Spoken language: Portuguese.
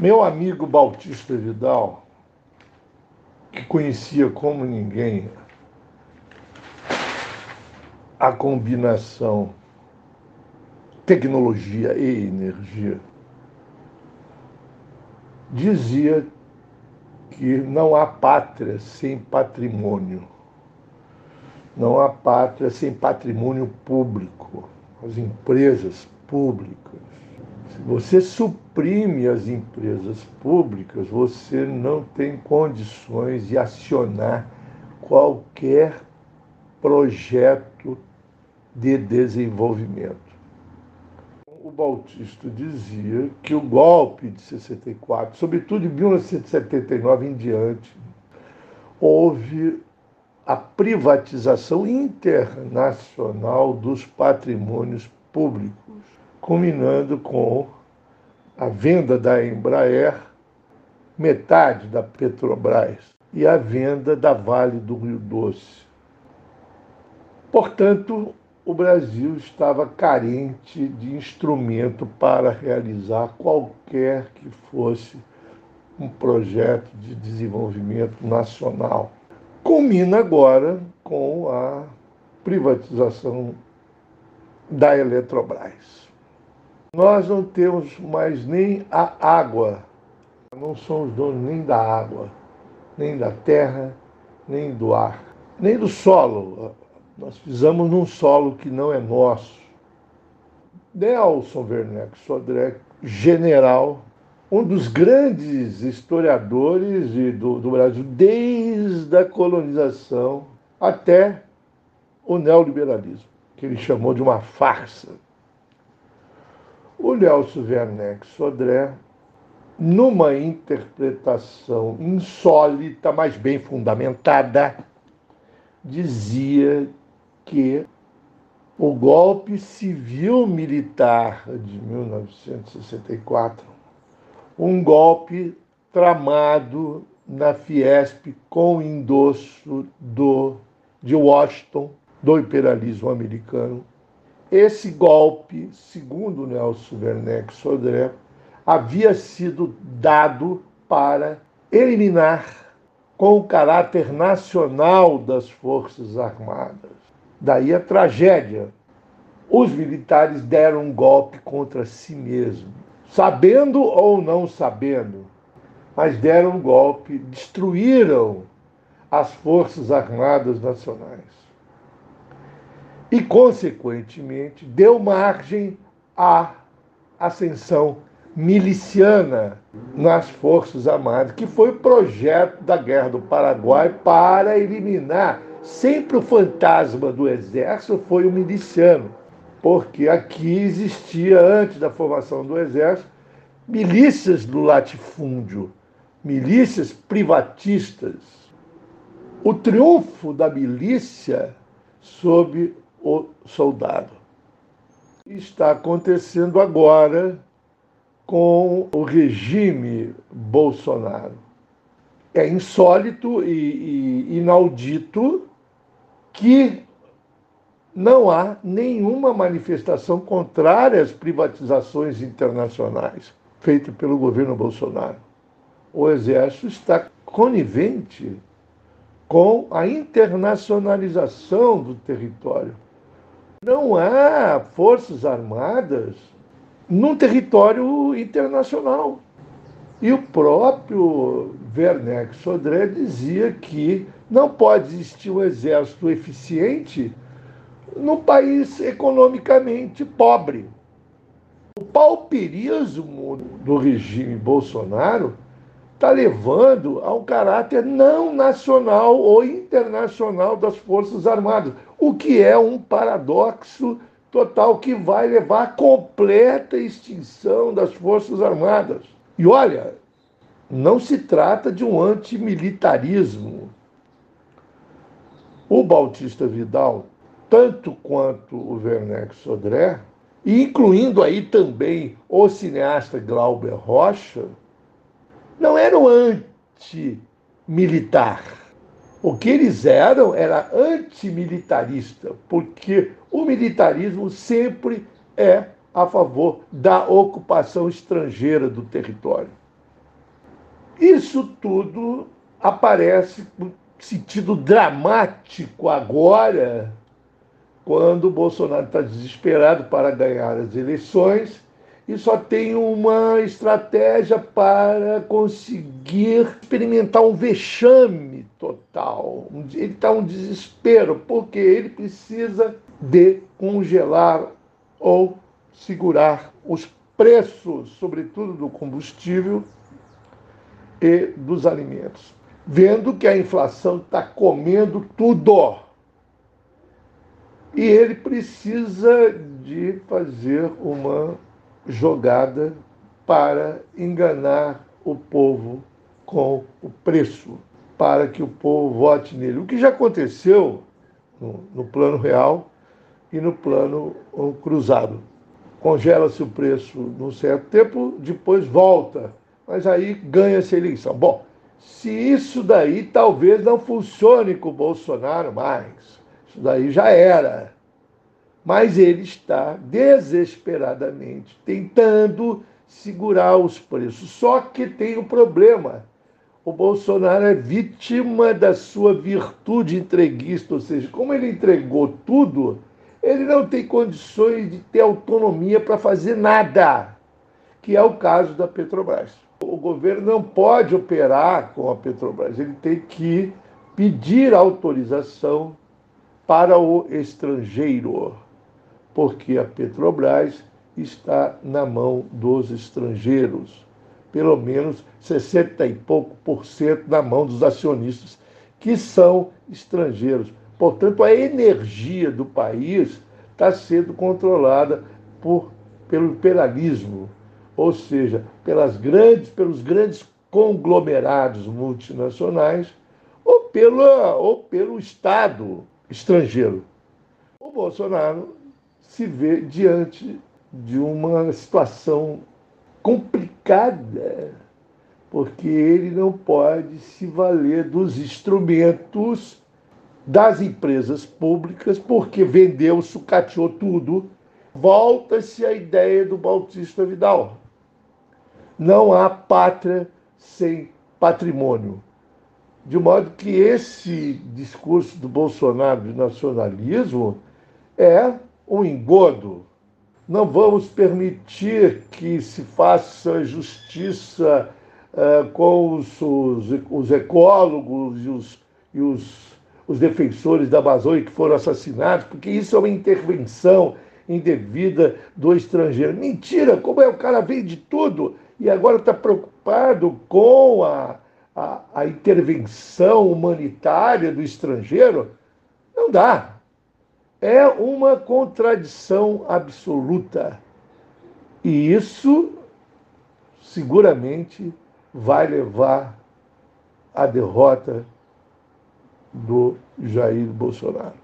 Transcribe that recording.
Meu amigo Bautista Vidal, que conhecia como ninguém a combinação tecnologia e energia, dizia que não há pátria sem patrimônio. Não há pátria sem patrimônio público, as empresas públicas. Se você suprime as empresas públicas, você não tem condições de acionar qualquer projeto de desenvolvimento. O Bautista dizia que o golpe de 64, sobretudo de 1979 em diante, houve a privatização internacional dos patrimônios públicos, culminando com a venda da Embraer, metade da Petrobras e a venda da Vale do Rio Doce. Portanto, o Brasil estava carente de instrumento para realizar qualquer que fosse um projeto de desenvolvimento nacional. Culmina agora com a privatização da Eletrobras. Nós não temos mais nem a água, não somos donos nem da água, nem da terra, nem do ar, nem do solo. Nós pisamos num solo que não é nosso. Nelson Werneck Sodré, general, um dos grandes historiadores do, do Brasil, desde a colonização até o neoliberalismo, que ele chamou de uma farsa. O Nelson Werneck Sodré, numa interpretação insólita, mas bem fundamentada, dizia que o golpe civil-militar de 1964, um golpe tramado na Fiesp com endosso do, de Washington, do imperialismo americano. Esse golpe, segundo Nelson Werneck Sodré, havia sido dado para eliminar com o caráter nacional das Forças Armadas Daí a tragédia. Os militares deram um golpe contra si mesmos, sabendo ou não sabendo, mas deram um golpe, destruíram as Forças Armadas Nacionais. E, consequentemente, deu margem à ascensão miliciana nas Forças Armadas, que foi o projeto da Guerra do Paraguai para eliminar Sempre o fantasma do exército foi o miliciano, porque aqui existia, antes da formação do exército, milícias do latifúndio, milícias privatistas. O triunfo da milícia sobre o soldado. Está acontecendo agora com o regime Bolsonaro. É insólito e, e inaudito que não há nenhuma manifestação contrária às privatizações internacionais feitas pelo governo Bolsonaro. O Exército está conivente com a internacionalização do território. Não há forças armadas num território internacional. E o próprio Werneck Sodré dizia que não pode existir um exército eficiente num país economicamente pobre. O pauperismo do regime Bolsonaro está levando a um caráter não nacional ou internacional das Forças Armadas, o que é um paradoxo total que vai levar à completa extinção das Forças Armadas. E olha, não se trata de um antimilitarismo o Bautista Vidal, tanto quanto o Werneck Sodré, incluindo aí também o cineasta Glauber Rocha, não eram anti-militar. O que eles eram era antimilitarista, porque o militarismo sempre é a favor da ocupação estrangeira do território. Isso tudo aparece com sentido dramático agora, quando Bolsonaro está desesperado para ganhar as eleições e só tem uma estratégia para conseguir experimentar um vexame total. Ele está um desespero, porque ele precisa de congelar ou segurar os preços, sobretudo do combustível e dos alimentos. Vendo que a inflação está comendo tudo. E ele precisa de fazer uma jogada para enganar o povo com o preço, para que o povo vote nele. O que já aconteceu no, no plano real e no plano cruzado. Congela-se o preço num certo tempo, depois volta, mas aí ganha-se a eleição. Bom, se isso daí talvez não funcione com o Bolsonaro mais, isso daí já era mas ele está desesperadamente tentando segurar os preços. Só que tem um problema. O Bolsonaro é vítima da sua virtude entreguista, ou seja, como ele entregou tudo, ele não tem condições de ter autonomia para fazer nada, que é o caso da Petrobras. O governo não pode operar com a Petrobras, ele tem que pedir autorização para o estrangeiro porque a Petrobras está na mão dos estrangeiros. Pelo menos 60 e pouco por cento na mão dos acionistas, que são estrangeiros. Portanto, a energia do país está sendo controlada por, pelo imperialismo, ou seja, pelas grandes, pelos grandes conglomerados multinacionais ou, pela, ou pelo Estado estrangeiro. O Bolsonaro se vê diante de uma situação complicada, porque ele não pode se valer dos instrumentos das empresas públicas, porque vendeu, sucateou tudo. Volta-se a ideia do Bautista Vidal. Não há pátria sem patrimônio. De modo que esse discurso do Bolsonaro de nacionalismo é um engodo. Não vamos permitir que se faça justiça uh, com os, os, os, ecólogos e, os, e os, defensores da Amazônia que foram assassinados, porque isso é uma intervenção indevida do estrangeiro. Mentira! Como é o cara vende tudo e agora está preocupado com a, a, a intervenção humanitária do estrangeiro? Não dá é uma contradição absoluta. E isso seguramente vai levar à derrota do Jair Bolsonaro.